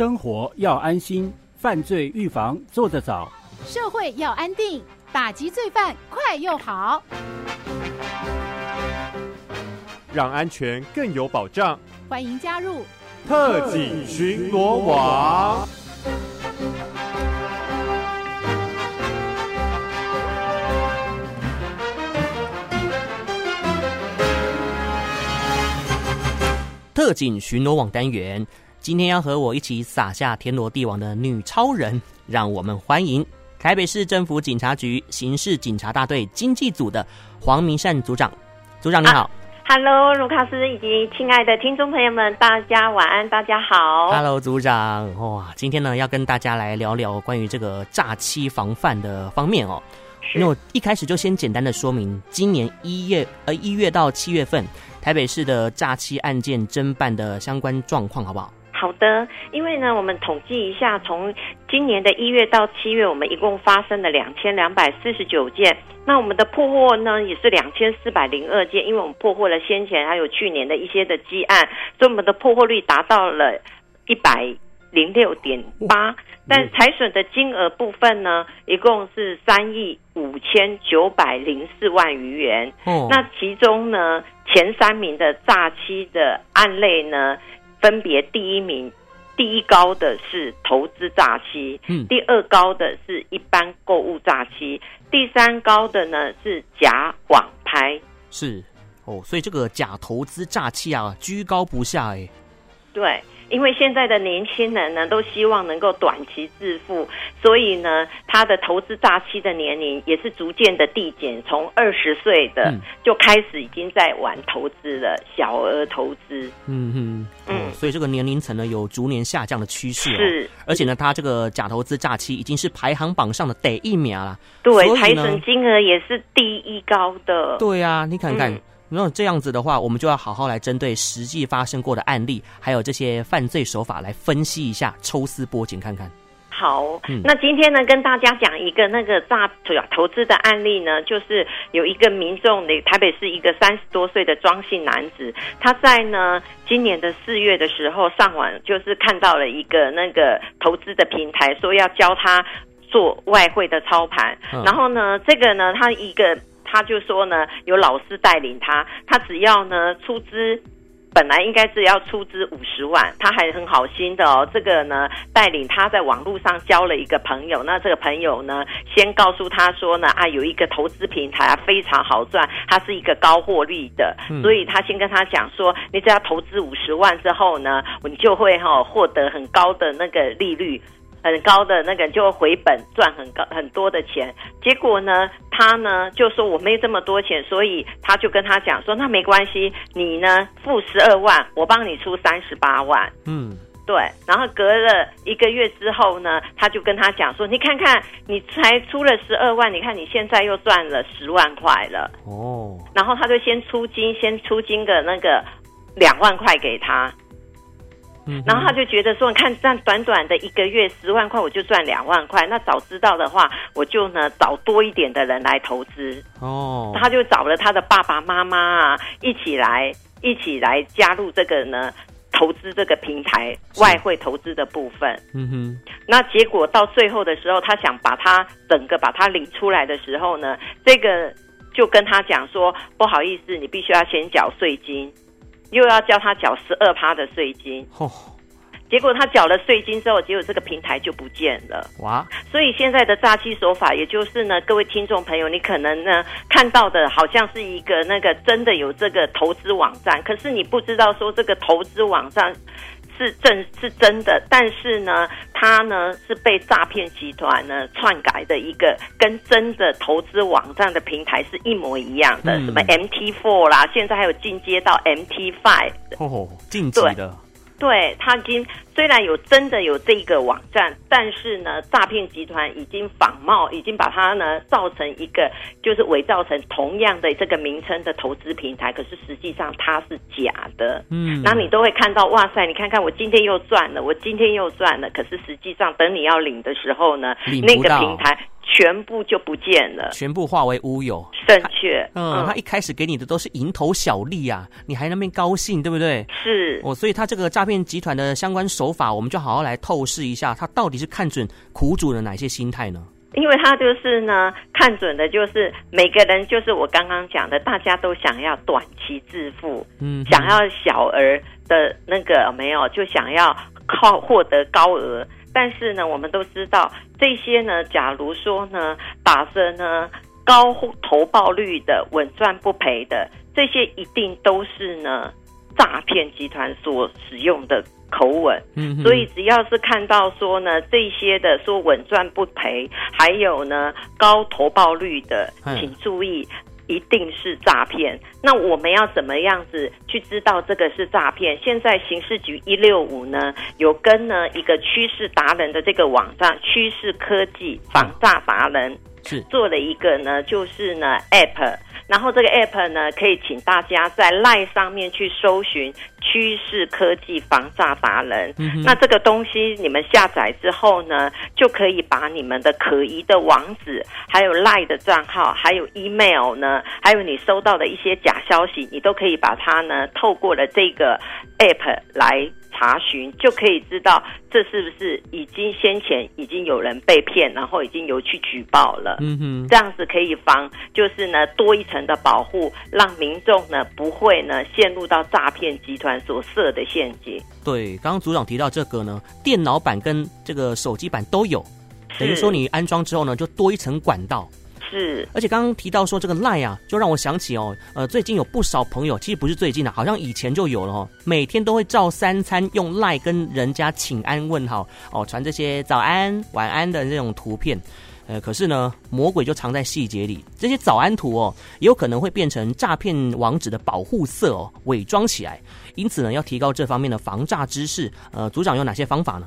生活要安心，犯罪预防做得早，社会要安定，打击罪犯快又好，让安全更有保障。欢迎加入特警巡逻网。特警巡逻网单元，今天要和我一起撒下天罗地网的女超人，让我们欢迎台北市政府警察局刑事警察大队经济组的黄明善组长。组长你好。，Hello，，卢卡斯以及亲爱的听众朋友们，大家晚安，大家好。Hello，，组长，哇，今天呢要跟大家来聊聊关于这个诈欺防范的方面哦。那我一开始就先简单的说明，今年一月呃一月到七月份。台北市的诈欺案件侦办的相关状况，好不好？好的，因为呢，我们统计一下，从今年的一月到七月，我们一共发生了两千两百四十九件。那我们的破获呢，也是两千四百零二件，因为我们破获了先前还有去年的一些的积案，所以我们的破获率达到了一百零六点八。但财损的金额部分呢，一共是三亿五千九百零四万余元。哦，那其中呢，前三名的诈欺的案类呢，分别第一名，第一高的是投资诈欺，嗯，第二高的是一般购物诈欺，第三高的呢是假网拍。是哦，所以这个假投资诈欺啊，居高不下哎。对。因为现在的年轻人呢，都希望能够短期致富，所以呢，他的投资诈欺的年龄也是逐渐的递减，从二十岁的就开始已经在玩投资了，小额投资。嗯嗯嗯，所以这个年龄层呢有逐年下降的趋势。是，而且呢，他这个假投资诈欺已经是排行榜上的第一名了。对，财损金额也是第一高的。对啊，你看看。嗯那这样子的话，我们就要好好来针对实际发生过的案例，还有这些犯罪手法来分析一下，抽丝剥茧看看。好，嗯、那今天呢，跟大家讲一个那个诈投资的案例呢，就是有一个民众的台北市一个三十多岁的庄姓男子，他在呢今年的四月的时候上网，就是看到了一个那个投资的平台，说要教他做外汇的操盘，嗯、然后呢，这个呢，他一个。他就说呢，有老师带领他，他只要呢出资，本来应该是要出资五十万，他还很好心的哦。这个呢，带领他在网络上交了一个朋友，那这个朋友呢，先告诉他说呢，啊，有一个投资平台啊，非常好赚，它是一个高获利的，嗯、所以他先跟他讲说，你只要投资五十万之后呢，你就会哈、哦、获得很高的那个利率。很高的那个就会回本赚很高很多的钱，结果呢，他呢就说我没这么多钱，所以他就跟他讲说，那没关系，你呢付十二万，我帮你出三十八万。嗯，对。然后隔了一个月之后呢，他就跟他讲说，你看看你才出了十二万，你看你现在又赚了十万块了。哦。然后他就先出金，先出金个那个两万块给他。然后他就觉得说，你看这样短短的一个月十万块，我就赚两万块。那早知道的话，我就呢找多一点的人来投资。哦，他就找了他的爸爸妈妈啊，一起来一起来加入这个呢投资这个平台外汇投资的部分。嗯哼，那结果到最后的时候，他想把他整个把他领出来的时候呢，这个就跟他讲说，不好意思，你必须要先缴税金。又要叫他缴十二趴的税金，哦，结果他缴了税金之后，结果这个平台就不见了。哇！所以现在的诈欺手法，也就是呢，各位听众朋友，你可能呢看到的好像是一个那个真的有这个投资网站，可是你不知道说这个投资网站。是正，是真的，但是呢，他呢是被诈骗集团呢篡改的一个跟真的投资网站的平台是一模一样的，嗯、什么 MT Four 啦，现在还有进阶到 MT Five，哦，晋级的。对，他已经虽然有真的有这个网站，但是呢，诈骗集团已经仿冒，已经把它呢造成一个就是伪造成同样的这个名称的投资平台，可是实际上它是假的。嗯，那你都会看到，哇塞，你看看我今天又赚了，我今天又赚了，可是实际上等你要领的时候呢，那个平台。全部就不见了，全部化为乌有。正确，嗯，嗯，他一开始给你的都是蝇头小利啊，你还那边高兴，对不对？是，哦，所以他这个诈骗集团的相关手手法，我们就好好来透视一下，他到底是看准苦主的哪些心态呢？因为他就是呢，看准的就是每个人，就是我刚刚讲的，大家都想要短期致富，嗯，想要小额的那个没有，就想要靠获得高额。但是呢，我们都知道这些呢，假如说呢，打着呢高投报率的稳赚不赔的，这些一定都是呢诈骗集团所使用的口吻。嗯，所以只要是看到说呢这些的说稳赚不赔，还有呢高投报率的，请注意。一定是诈骗。那我们要怎么样子去知道这个是诈骗？现在刑事局一六五呢，有跟呢一个趋势达人的这个网站趋势科技防诈达人是做了一个呢，就是呢 App。然后这个 app 呢，可以请大家在 LINE 上面去搜寻趋势科技防诈达人。嗯、那这个东西你们下载之后呢，就可以把你们的可疑的网址，还有 LINE 的账号，还有 email 呢，还有你收到的一些假消息，你都可以把它呢，透过了这个 app 来。查询就可以知道这是不是已经先前已经有人被骗，然后已经有去举报了。嗯哼，这样子可以防，就是呢多一层的保护，让民众呢不会呢陷入到诈骗集团所设的陷阱。对，刚刚组长提到这个呢，电脑版跟这个手机版都有，等于说你安装之后呢，就多一层管道。是，而且刚刚提到说这个赖啊，就让我想起哦，呃，最近有不少朋友，其实不是最近的，好像以前就有了哦，每天都会照三餐用赖跟人家请安问好哦，传这些早安、晚安的这种图片，呃，可是呢，魔鬼就藏在细节里，这些早安图哦，也有可能会变成诈骗网址的保护色哦，伪装起来，因此呢，要提高这方面的防诈知识，呃，组长有哪些方法呢？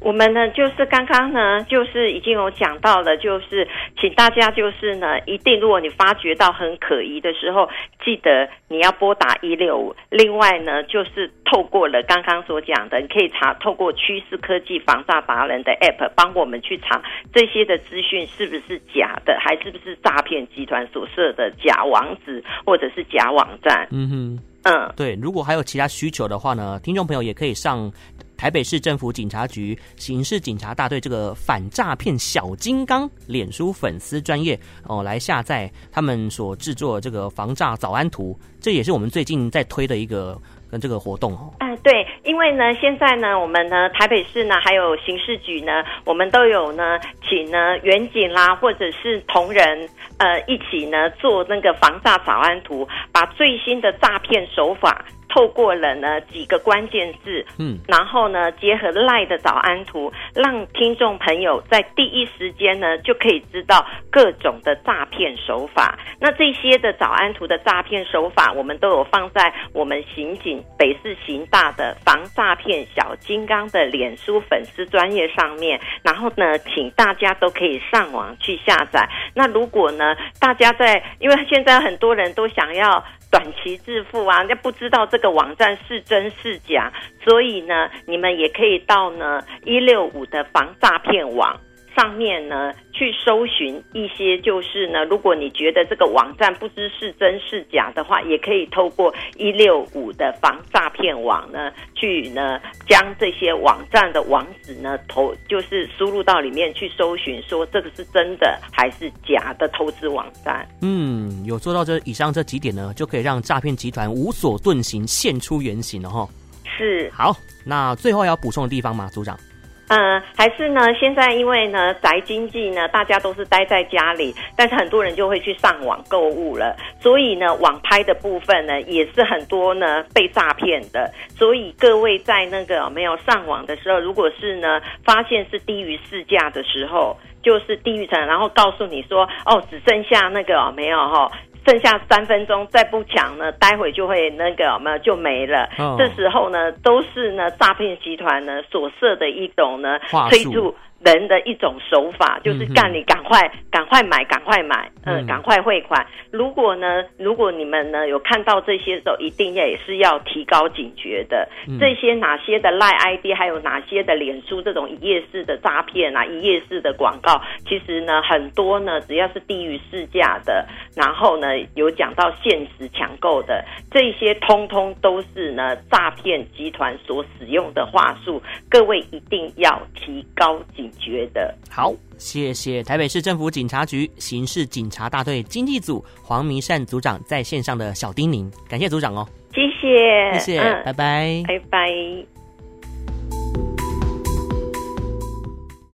我们呢，就是刚刚呢，就是已经有讲到了，就是请大家就是呢，一定如果你发觉到很可疑的时候，记得你要拨打一六五。另外呢，就是透过了刚刚所讲的，你可以查透过趋势科技防诈达人的 App，帮我们去查这些的资讯是不是假的，还是不是诈骗集团所设的假网址或者是假网站。嗯哼，嗯，对。如果还有其他需求的话呢，听众朋友也可以上。台北市政府警察局刑事警察大队这个反诈骗小金刚脸书粉丝专业哦，来下载他们所制作的这个防诈早安图，这也是我们最近在推的一个跟这个活动哦。哎、呃，对，因为呢，现在呢，我们呢，台北市呢，还有刑事局呢，我们都有呢，请呢，员警啦，或者是同仁，呃，一起呢，做那个防诈早安图，把最新的诈骗手法。透过了呢几个关键字，嗯，然后呢结合 LINE 的早安图，让听众朋友在第一时间呢就可以知道各种的诈骗手法。那这些的早安图的诈骗手法，我们都有放在我们刑警北市刑大的防诈骗小金刚的脸书粉丝专业上面。然后呢，请大家都可以上网去下载。那如果呢，大家在因为现在很多人都想要。短期致富啊，那不知道这个的网站是真是假，所以呢，你们也可以到呢一六五的防诈骗网。上面呢，去搜寻一些，就是呢，如果你觉得这个网站不知是真是假的话，也可以透过一六五的防诈骗网呢，去呢将这些网站的网址呢投，就是输入到里面去搜寻，说这个是真的还是假的投资网站。嗯，有做到这以上这几点呢，就可以让诈骗集团无所遁形，现出原形了哈。是。好，那最后要补充的地方吗，组长？嗯，还是呢？现在因为呢宅经济呢，大家都是待在家里，但是很多人就会去上网购物了，所以呢，网拍的部分呢，也是很多呢被诈骗的。所以各位在那个没有上网的时候，如果是呢发现是低于市价的时候，就是低于成，然后告诉你说哦，只剩下那个没有哈。剩下三分钟，再不抢呢，待会就会那个没有就没了。Oh. 这时候呢，都是呢诈骗集团呢所设的一种呢催促人的一种手法，就是干你赶快赶快买，赶快买，嗯，赶快汇款。如果呢，如果你们呢有看到这些时候，一定也是要提高警觉的。这些哪些的赖 ID，还有哪些的脸书这种一页式的诈骗啊，一页式的广告，其实呢很多呢，只要是低于市价的，然后呢有讲到限时抢购的，这些通通都是呢诈骗集团所使用的话术。各位一定要提高警觉得。好，谢谢台北市政府警察局刑事警察大队经济组黄明善组长在线上的小叮咛，感谢组长哦，谢谢，谢谢，嗯、拜拜，拜拜。